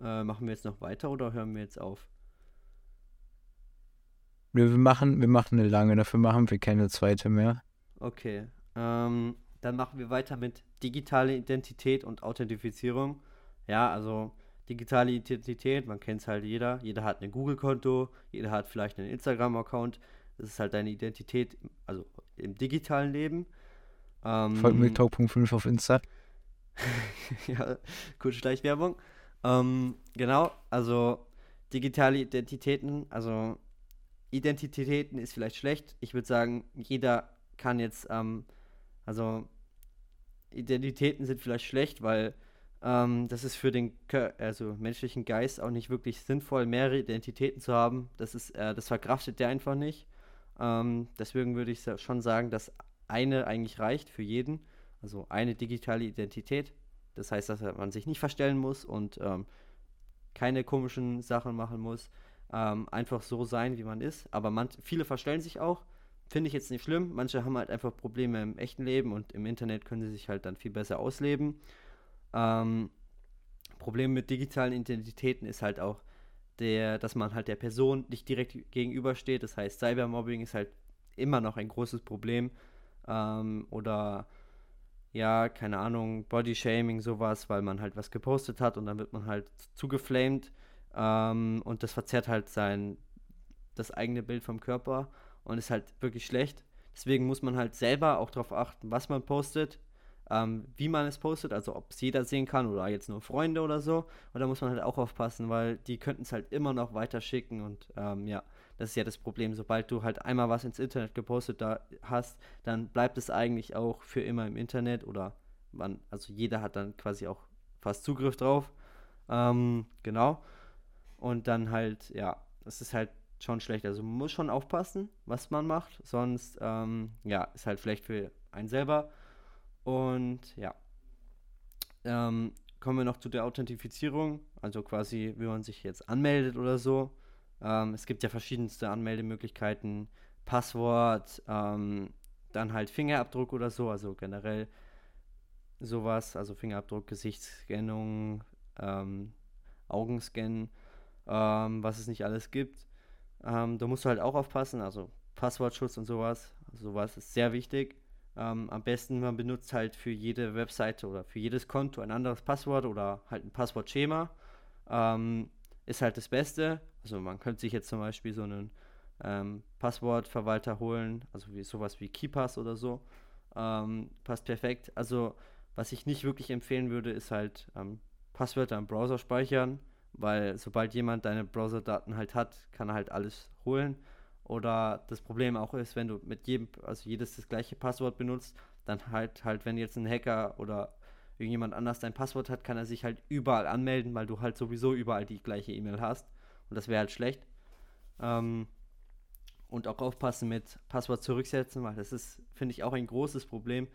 Äh, machen wir jetzt noch weiter oder hören wir jetzt auf? Wir wir machen, wir machen eine lange, dafür machen wir keine zweite mehr. Okay. Ähm, dann machen wir weiter mit digitale Identität und Authentifizierung. ja, also digitale Identität, man kennt es halt jeder. Jeder hat ein Google-Konto, jeder hat vielleicht einen Instagram-Account. Das ist halt deine Identität, also im digitalen Leben. Ähm, Folgt mir Talk.5 auf Insta. <laughs> ja, kurze Schleichwerbung. Ähm, genau, also digitale Identitäten, also Identitäten ist vielleicht schlecht. Ich würde sagen, jeder kann jetzt, ähm, also Identitäten sind vielleicht schlecht, weil ähm, das ist für den also menschlichen Geist auch nicht wirklich sinnvoll, mehrere Identitäten zu haben. Das ist, äh, das verkraftet der einfach nicht. Ähm, deswegen würde ich schon sagen, dass eine eigentlich reicht für jeden. Also eine digitale Identität. Das heißt, dass man sich nicht verstellen muss und ähm, keine komischen Sachen machen muss. Ähm, einfach so sein, wie man ist. Aber man, viele verstellen sich auch. Finde ich jetzt nicht schlimm. Manche haben halt einfach Probleme im echten Leben und im Internet können sie sich halt dann viel besser ausleben. Ähm, Problem mit digitalen Identitäten ist halt auch, der, dass man halt der Person nicht direkt gegenübersteht. Das heißt, Cybermobbing ist halt immer noch ein großes Problem. Ähm, oder ja, keine Ahnung, Bodyshaming, sowas, weil man halt was gepostet hat und dann wird man halt zugeflamed ähm, und das verzerrt halt sein, das eigene Bild vom Körper und ist halt wirklich schlecht. Deswegen muss man halt selber auch darauf achten, was man postet, ähm, wie man es postet, also ob es jeder sehen kann oder jetzt nur Freunde oder so. Und da muss man halt auch aufpassen, weil die könnten es halt immer noch weiterschicken und ähm, ja, das ist ja das Problem. Sobald du halt einmal was ins Internet gepostet da hast, dann bleibt es eigentlich auch für immer im Internet oder man, also jeder hat dann quasi auch fast Zugriff drauf. Ähm, genau. Und dann halt, ja, das ist halt schon schlecht. Also man muss schon aufpassen, was man macht, sonst, ähm, ja, ist halt schlecht für einen selber. Und ja, ähm, kommen wir noch zu der Authentifizierung, also quasi, wie man sich jetzt anmeldet oder so. Ähm, es gibt ja verschiedenste Anmeldemöglichkeiten, Passwort, ähm, dann halt Fingerabdruck oder so, also generell sowas, also Fingerabdruck, Gesichtsscannung, ähm, Augenscan, ähm, was es nicht alles gibt. Ähm, da musst du halt auch aufpassen, also Passwortschutz und sowas, sowas ist sehr wichtig. Ähm, am besten, man benutzt halt für jede Webseite oder für jedes Konto ein anderes Passwort oder halt ein Passwortschema. Ähm, ist halt das Beste. Also man könnte sich jetzt zum Beispiel so einen ähm, Passwortverwalter holen, also wie sowas wie KeyPass oder so. Ähm, passt perfekt. Also was ich nicht wirklich empfehlen würde, ist halt ähm, Passwörter im Browser speichern, weil sobald jemand deine Browserdaten halt hat, kann er halt alles holen. Oder das Problem auch ist, wenn du mit jedem, also jedes das gleiche Passwort benutzt, dann halt halt, wenn jetzt ein Hacker oder irgendjemand anders dein Passwort hat, kann er sich halt überall anmelden, weil du halt sowieso überall die gleiche E-Mail hast. Und das wäre halt schlecht. Ähm, und auch aufpassen mit Passwort zurücksetzen, weil das ist, finde ich, auch ein großes Problem.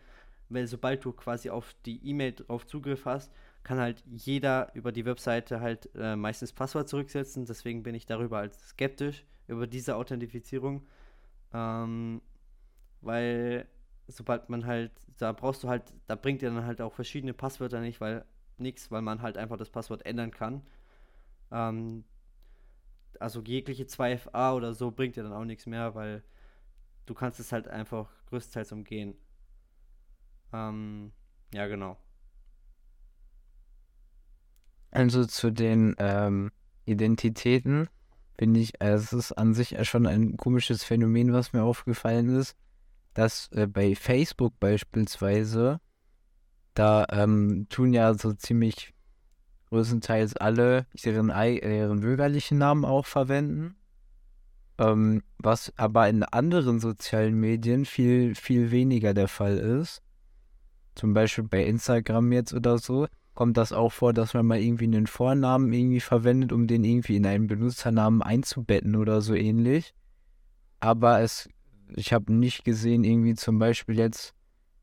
Weil sobald du quasi auf die E-Mail drauf Zugriff hast, kann halt jeder über die Webseite halt äh, meistens Passwort zurücksetzen. Deswegen bin ich darüber halt skeptisch über diese Authentifizierung. Ähm, weil sobald man halt, da brauchst du halt, da bringt dir dann halt auch verschiedene Passwörter nicht, weil nichts, weil man halt einfach das Passwort ändern kann. Ähm, also jegliche 2FA oder so bringt dir dann auch nichts mehr, weil du kannst es halt einfach größtenteils umgehen. Ähm, ja, genau. Also zu den ähm, Identitäten finde ich, äh, es ist an sich schon ein komisches Phänomen, was mir aufgefallen ist, dass äh, bei Facebook beispielsweise, da ähm, tun ja so ziemlich größtenteils alle ihren, ihren bürgerlichen Namen auch verwenden. Ähm, was aber in anderen sozialen Medien viel, viel weniger der Fall ist. Zum Beispiel bei Instagram jetzt oder so kommt das auch vor, dass man mal irgendwie einen Vornamen irgendwie verwendet, um den irgendwie in einen Benutzernamen einzubetten oder so ähnlich. Aber es, ich habe nicht gesehen, irgendwie zum Beispiel jetzt,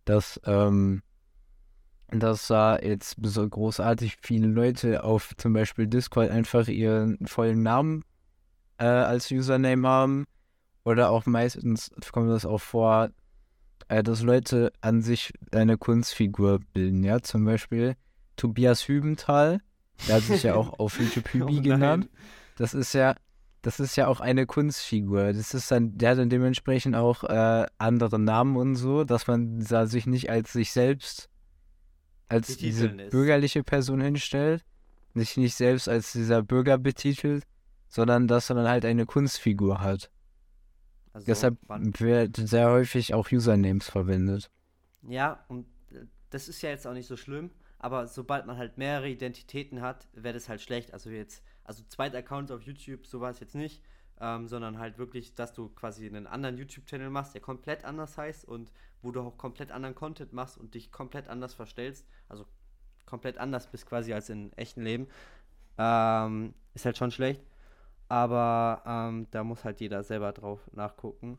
dass, ähm, dass da jetzt so großartig viele Leute auf zum Beispiel Discord einfach ihren vollen Namen äh, als Username haben. Oder auch meistens kommt das auch vor, äh, dass Leute an sich eine Kunstfigur bilden, ja, zum Beispiel Tobias Hübenthal. Der hat sich ja <laughs> auch auf YouTube Hübi oh genannt. Das ist ja, das ist ja auch eine Kunstfigur. Das ist dann, der hat dann dementsprechend auch äh, andere Namen und so, dass man da sich nicht als sich selbst, als diese bürgerliche Person hinstellt. sich nicht selbst als dieser Bürger betitelt, sondern dass er dann halt eine Kunstfigur hat. Also, Deshalb wird sehr häufig auch Usernames verwendet. Ja, und äh, das ist ja jetzt auch nicht so schlimm, aber sobald man halt mehrere Identitäten hat, wäre das halt schlecht. Also jetzt, also zweite Accounts auf YouTube, sowas jetzt nicht, ähm, sondern halt wirklich, dass du quasi einen anderen YouTube-Channel machst, der komplett anders heißt und wo du auch komplett anderen Content machst und dich komplett anders verstellst, also komplett anders bist quasi als im echten Leben, ähm, ist halt schon schlecht. Aber ähm, da muss halt jeder selber drauf nachgucken.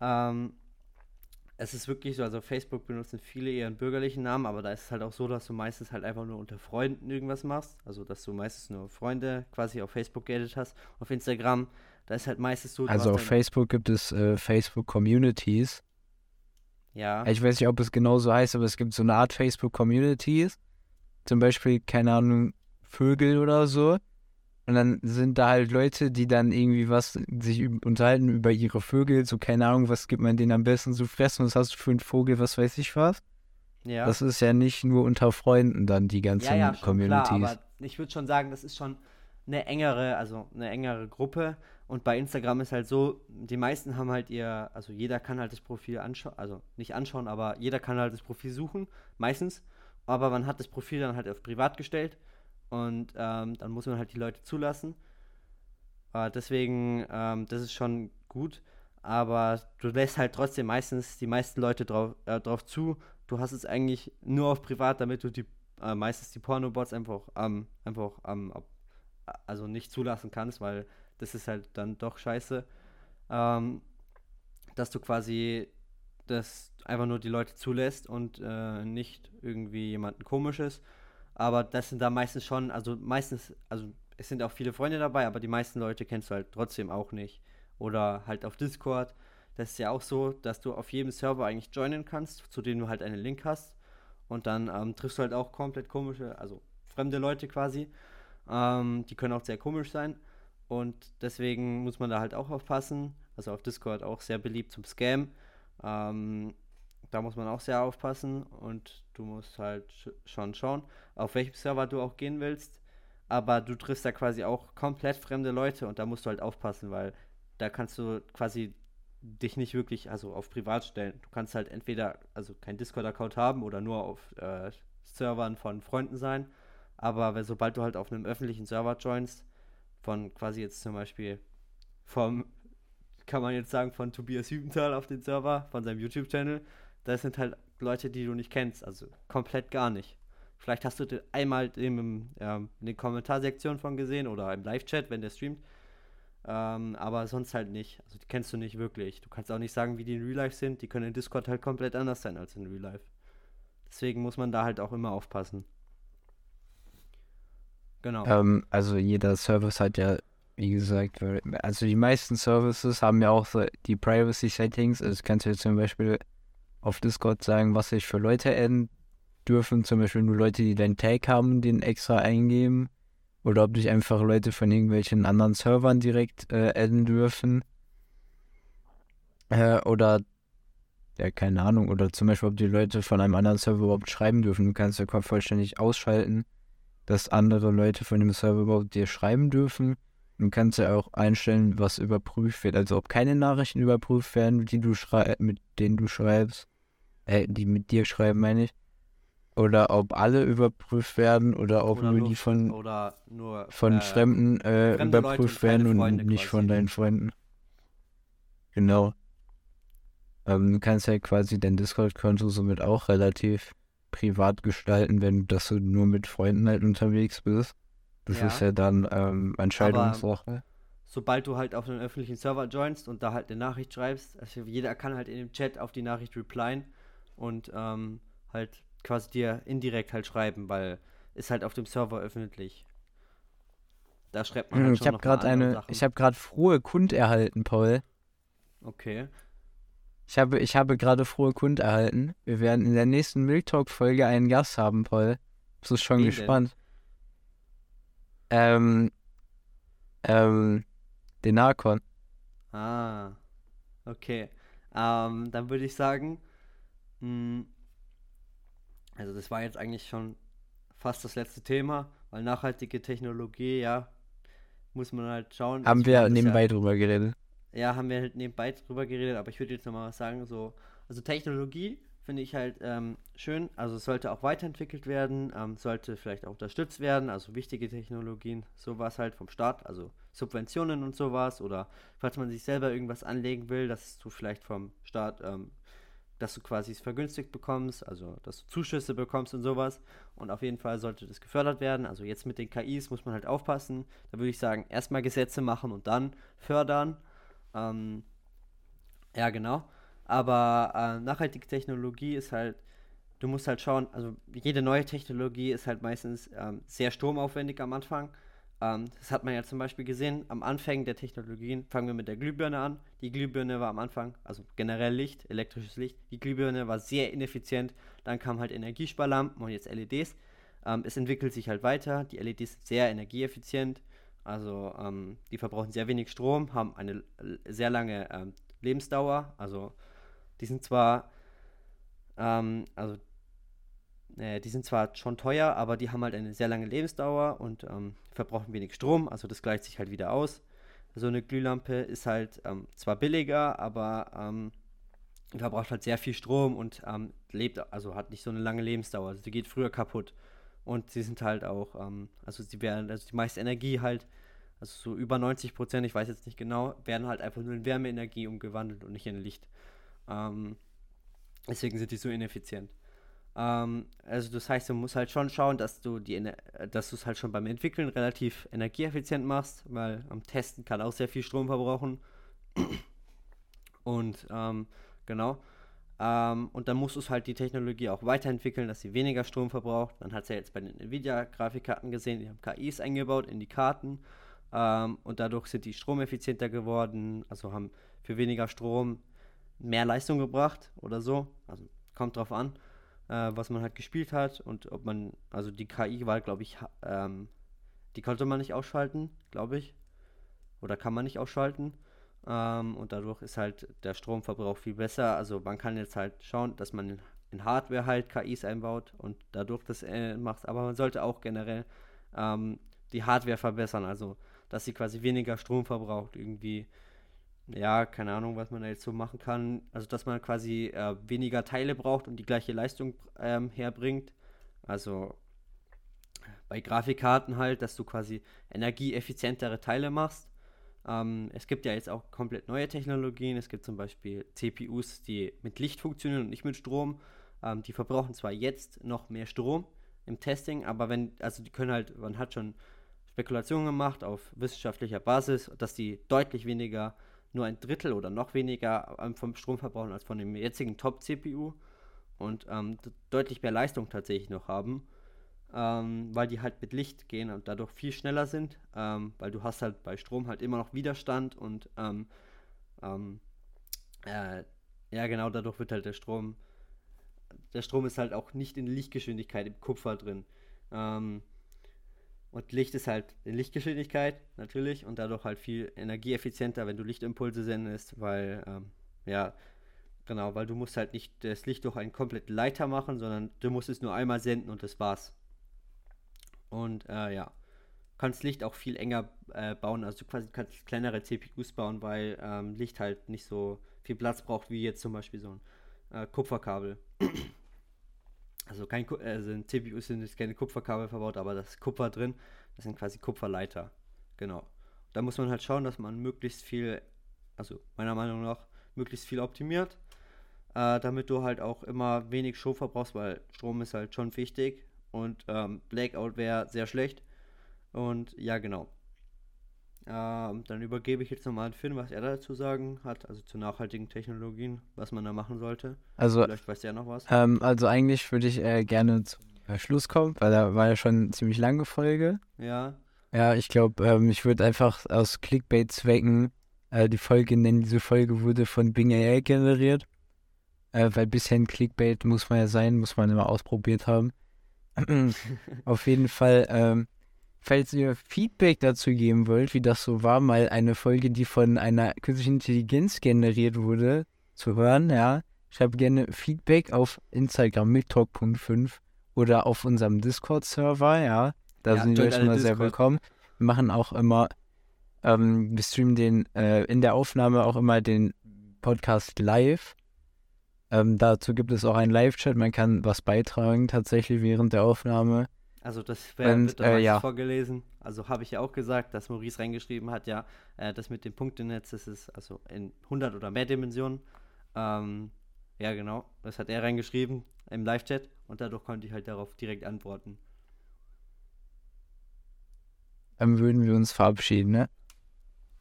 Ähm, es ist wirklich so, also Facebook benutzen viele ihren bürgerlichen Namen, aber da ist es halt auch so, dass du meistens halt einfach nur unter Freunden irgendwas machst. Also, dass du meistens nur Freunde quasi auf Facebook geedet hast. Auf Instagram, da ist halt meistens so. Also auf Facebook gibt es äh, Facebook Communities. Ja. Ich weiß nicht, ob es genau so heißt, aber es gibt so eine Art Facebook Communities. Zum Beispiel, keine Ahnung, Vögel oder so. Und dann sind da halt Leute, die dann irgendwie was sich unterhalten über ihre Vögel. So, keine Ahnung, was gibt man denen am besten zu fressen? Was hast du für einen Vogel? Was weiß ich was? Ja. Das ist ja nicht nur unter Freunden dann die ganzen ja, ja, Communities. Klar, aber ich würde schon sagen, das ist schon eine engere, also eine engere Gruppe. Und bei Instagram ist halt so, die meisten haben halt ihr, also jeder kann halt das Profil anschauen, also nicht anschauen, aber jeder kann halt das Profil suchen, meistens. Aber man hat das Profil dann halt auf privat gestellt und ähm, dann muss man halt die Leute zulassen. Äh, deswegen, ähm, das ist schon gut. Aber du lässt halt trotzdem meistens die meisten Leute drauf, äh, drauf zu. Du hast es eigentlich nur auf privat, damit du die äh, meistens die Pornobots einfach, ähm, einfach ähm, also nicht zulassen kannst, weil das ist halt dann doch scheiße. Ähm, dass du quasi das einfach nur die Leute zulässt und äh, nicht irgendwie jemanden komisches. Aber das sind da meistens schon, also meistens, also es sind auch viele Freunde dabei, aber die meisten Leute kennst du halt trotzdem auch nicht. Oder halt auf Discord. Das ist ja auch so, dass du auf jedem Server eigentlich joinen kannst, zu dem du halt einen Link hast. Und dann ähm, triffst du halt auch komplett komische, also fremde Leute quasi. Ähm, die können auch sehr komisch sein. Und deswegen muss man da halt auch aufpassen. Also auf Discord auch sehr beliebt zum Scam. Ähm, da muss man auch sehr aufpassen und du musst halt sch schon schauen, auf welchem Server du auch gehen willst. Aber du triffst da quasi auch komplett fremde Leute und da musst du halt aufpassen, weil da kannst du quasi dich nicht wirklich also auf privat stellen. Du kannst halt entweder also kein Discord-Account haben oder nur auf äh, Servern von Freunden sein. Aber weil, sobald du halt auf einem öffentlichen Server joinst, von quasi jetzt zum Beispiel vom, kann man jetzt sagen, von Tobias Hübenthal auf den Server, von seinem YouTube-Channel, das sind halt Leute, die du nicht kennst, also komplett gar nicht. Vielleicht hast du einmal im, ähm, in den Kommentarsektionen von gesehen oder im Live-Chat, wenn der streamt. Ähm, aber sonst halt nicht. Also die kennst du nicht wirklich. Du kannst auch nicht sagen, wie die in Real Life sind. Die können in Discord halt komplett anders sein als in Real Life. Deswegen muss man da halt auch immer aufpassen. Genau. Ähm, also jeder Service hat ja, wie gesagt, also die meisten Services haben ja auch so die Privacy Settings. Also kannst du jetzt zum Beispiel auf Discord sagen, was sich für Leute adden dürfen. Zum Beispiel nur Leute, die deinen Tag haben, den extra eingeben. Oder ob dich einfach Leute von irgendwelchen anderen Servern direkt äh, adden dürfen. Äh, oder, ja, keine Ahnung. Oder zum Beispiel, ob die Leute von einem anderen Server überhaupt schreiben dürfen. Du kannst ja vollständig ausschalten, dass andere Leute von dem Server überhaupt dir schreiben dürfen. Du kannst ja auch einstellen, was überprüft wird. Also ob keine Nachrichten überprüft werden, die du mit denen du schreibst äh, die mit dir schreiben, meine ich. Oder ob alle überprüft werden oder ob oder nur die von, nur, von äh, Fremden äh, überprüft werden und Freunde nicht quasi. von deinen Freunden. Genau. Ähm, du kannst ja quasi dein Discord-Konto somit auch relativ privat gestalten, wenn du, du nur mit Freunden halt unterwegs bist. Das ja. ist ja dann ähm, Entscheidungssache. sobald du halt auf einen öffentlichen Server joinst und da halt eine Nachricht schreibst, also jeder kann halt in dem Chat auf die Nachricht replyen und ähm, halt quasi dir indirekt halt schreiben, weil ist halt auf dem Server öffentlich. Da schreibt man halt hm, schon Ich habe gerade eine, Sachen. ich habe gerade frohe Kund erhalten, Paul. Okay. Ich habe, ich habe gerade frohe Kund erhalten. Wir werden in der nächsten Milk Talk Folge einen Gast haben, Paul. Bist du schon Wen gespannt? Denn? Ähm, ähm, den Arkon. Ah, okay. Ähm, dann würde ich sagen. Also das war jetzt eigentlich schon fast das letzte Thema, Weil nachhaltige Technologie, ja, muss man halt schauen. Haben Ich wir nebenbei ja, drüber geredet. ja, haben wir halt nebenbei drüber geredet, aber ich würde jetzt nochmal was sagen, so, also Technologie finde ich halt ähm, schön, also sollte auch weiterentwickelt werden, ähm, sollte vielleicht auch unterstützt werden, also wichtige Technologien, sowas halt vom Staat, also Subventionen und sowas, oder falls man sich selber irgendwas anlegen will, dass du vielleicht vom Staat, ähm, dass du quasi es vergünstigt bekommst, also dass du Zuschüsse bekommst und sowas. Und auf jeden Fall sollte das gefördert werden. Also jetzt mit den KIs muss man halt aufpassen. Da würde ich sagen, erstmal Gesetze machen und dann fördern. Ähm, ja, genau. Aber äh, nachhaltige Technologie ist halt, du musst halt schauen, also jede neue Technologie ist halt meistens ähm, sehr stromaufwendig am Anfang. Ähm, das hat man ja zum Beispiel gesehen, am Anfang der Technologien, fangen wir mit der Glühbirne an. Die Glühbirne war am Anfang, also generell Licht, elektrisches Licht, die Glühbirne war sehr ineffizient. Dann kamen halt Energiesparlampen und jetzt LEDs. Ähm, es entwickelt sich halt weiter. Die LEDs sind sehr energieeffizient. Also ähm, die verbrauchen sehr wenig Strom, haben eine sehr lange ähm, Lebensdauer. Also die sind zwar, ähm, also äh, die sind zwar schon teuer, aber die haben halt eine sehr lange Lebensdauer und ähm, verbrauchen wenig Strom. Also das gleicht sich halt wieder aus. So eine Glühlampe ist halt ähm, zwar billiger, aber ähm, verbraucht halt sehr viel Strom und ähm, lebt, also hat nicht so eine lange Lebensdauer. Also die geht früher kaputt. Und sie sind halt auch, ähm, also sie werden, also die meiste Energie halt, also so über 90 Prozent, ich weiß jetzt nicht genau, werden halt einfach nur in Wärmeenergie umgewandelt und nicht in Licht. Ähm, deswegen sind die so ineffizient. Ähm, also das heißt, du musst halt schon schauen, dass du die, äh, dass du es halt schon beim Entwickeln relativ energieeffizient machst, weil am Testen kann auch sehr viel Strom verbrauchen. Und ähm, genau. Ähm, und dann musst du halt die Technologie auch weiterentwickeln, dass sie weniger Strom verbraucht. Man hat es ja jetzt bei den Nvidia-Grafikkarten gesehen, die haben KIs eingebaut in die Karten. Ähm, und dadurch sind die stromeffizienter geworden, also haben für weniger Strom mehr Leistung gebracht oder so. Also kommt drauf an, äh, was man halt gespielt hat und ob man, also die KI war, glaube ich, ähm, die konnte man nicht ausschalten, glaube ich. Oder kann man nicht ausschalten. Ähm, und dadurch ist halt der Stromverbrauch viel besser. Also man kann jetzt halt schauen, dass man in, in Hardware halt KIs einbaut und dadurch das äh, macht. Aber man sollte auch generell ähm, die Hardware verbessern. Also dass sie quasi weniger Strom verbraucht. Irgendwie, ja, keine Ahnung, was man da jetzt so machen kann. Also dass man quasi äh, weniger Teile braucht und die gleiche Leistung ähm, herbringt. Also bei Grafikkarten halt, dass du quasi energieeffizientere Teile machst. Ähm, es gibt ja jetzt auch komplett neue Technologien. Es gibt zum Beispiel CPUs, die mit Licht funktionieren und nicht mit Strom. Ähm, die verbrauchen zwar jetzt noch mehr Strom im Testing, aber wenn, also die können halt, man hat schon Spekulationen gemacht auf wissenschaftlicher Basis, dass die deutlich weniger, nur ein Drittel oder noch weniger ähm, vom Strom verbrauchen als von dem jetzigen Top-CPU und ähm, deutlich mehr Leistung tatsächlich noch haben ähm, weil die halt mit Licht gehen und dadurch viel schneller sind, ähm, weil du hast halt bei Strom halt immer noch Widerstand und ähm, ähm, äh, ja genau, dadurch wird halt der Strom, der Strom ist halt auch nicht in Lichtgeschwindigkeit im Kupfer drin. Und Licht ist halt in Lichtgeschwindigkeit natürlich und dadurch halt viel energieeffizienter, wenn du Lichtimpulse sendest, weil ähm, ja, genau, weil du musst halt nicht das Licht durch einen kompletten Leiter machen, sondern du musst es nur einmal senden und das war's. Und äh, ja, kannst Licht auch viel enger äh, bauen, also du quasi kannst kleinere CPUs bauen, weil ähm, Licht halt nicht so viel Platz braucht wie jetzt zum Beispiel so ein äh, Kupferkabel. Also kein also in CPUs sind jetzt keine Kupferkabel verbaut, aber das Kupfer drin, das sind quasi Kupferleiter. Genau. Da muss man halt schauen, dass man möglichst viel, also meiner Meinung nach, möglichst viel optimiert, äh, damit du halt auch immer wenig Strom verbrauchst, weil Strom ist halt schon wichtig und ähm, Blackout wäre sehr schlecht. Und ja, genau. Ähm, dann übergebe ich jetzt nochmal an Finn, was er dazu sagen hat, also zu nachhaltigen Technologien, was man da machen sollte. Also, Vielleicht weiß er noch was. ähm, also eigentlich würde ich äh, gerne zum Schluss kommen, weil da war ja schon eine ziemlich lange Folge. Ja, Ja, ich glaube, ähm, ich würde einfach aus Clickbait-Zwecken äh, die Folge nennen. Diese Folge wurde von Bing AI generiert. Äh, weil bisher ein Clickbait muss man ja sein, muss man immer ausprobiert haben. <laughs> Auf jeden Fall, ähm, falls ihr Feedback dazu geben wollt, wie das so war, mal eine Folge, die von einer künstlichen Intelligenz generiert wurde, zu hören, ja. Schreibt gerne Feedback auf Instagram mit Talk.5 oder auf unserem Discord-Server, ja. Da Ja, sind wir schon mal sehr willkommen. Wir machen auch immer, ähm, wir streamen den äh, in der Aufnahme auch immer den Podcast live. Ähm, dazu gibt es auch einen Live-Chat. Man kann was beitragen tatsächlich während der Aufnahme. Also das wär, Und, wird äh, ja. vorgelesen. Also habe ich ja auch gesagt, dass Maurice reingeschrieben hat, ja, äh, das mit dem Punktenetz, das ist also in 100 oder mehr Dimensionen. Ähm, ja, genau, das hat er reingeschrieben im Live-Chat und dadurch konnte ich halt darauf direkt antworten. Dann würden wir uns verabschieden, ne?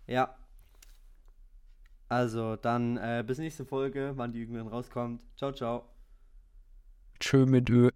Ja. Also dann äh, bis nächste Folge, wann die irgendwann rauskommt. Ciao, ciao. Tschö mit Ö.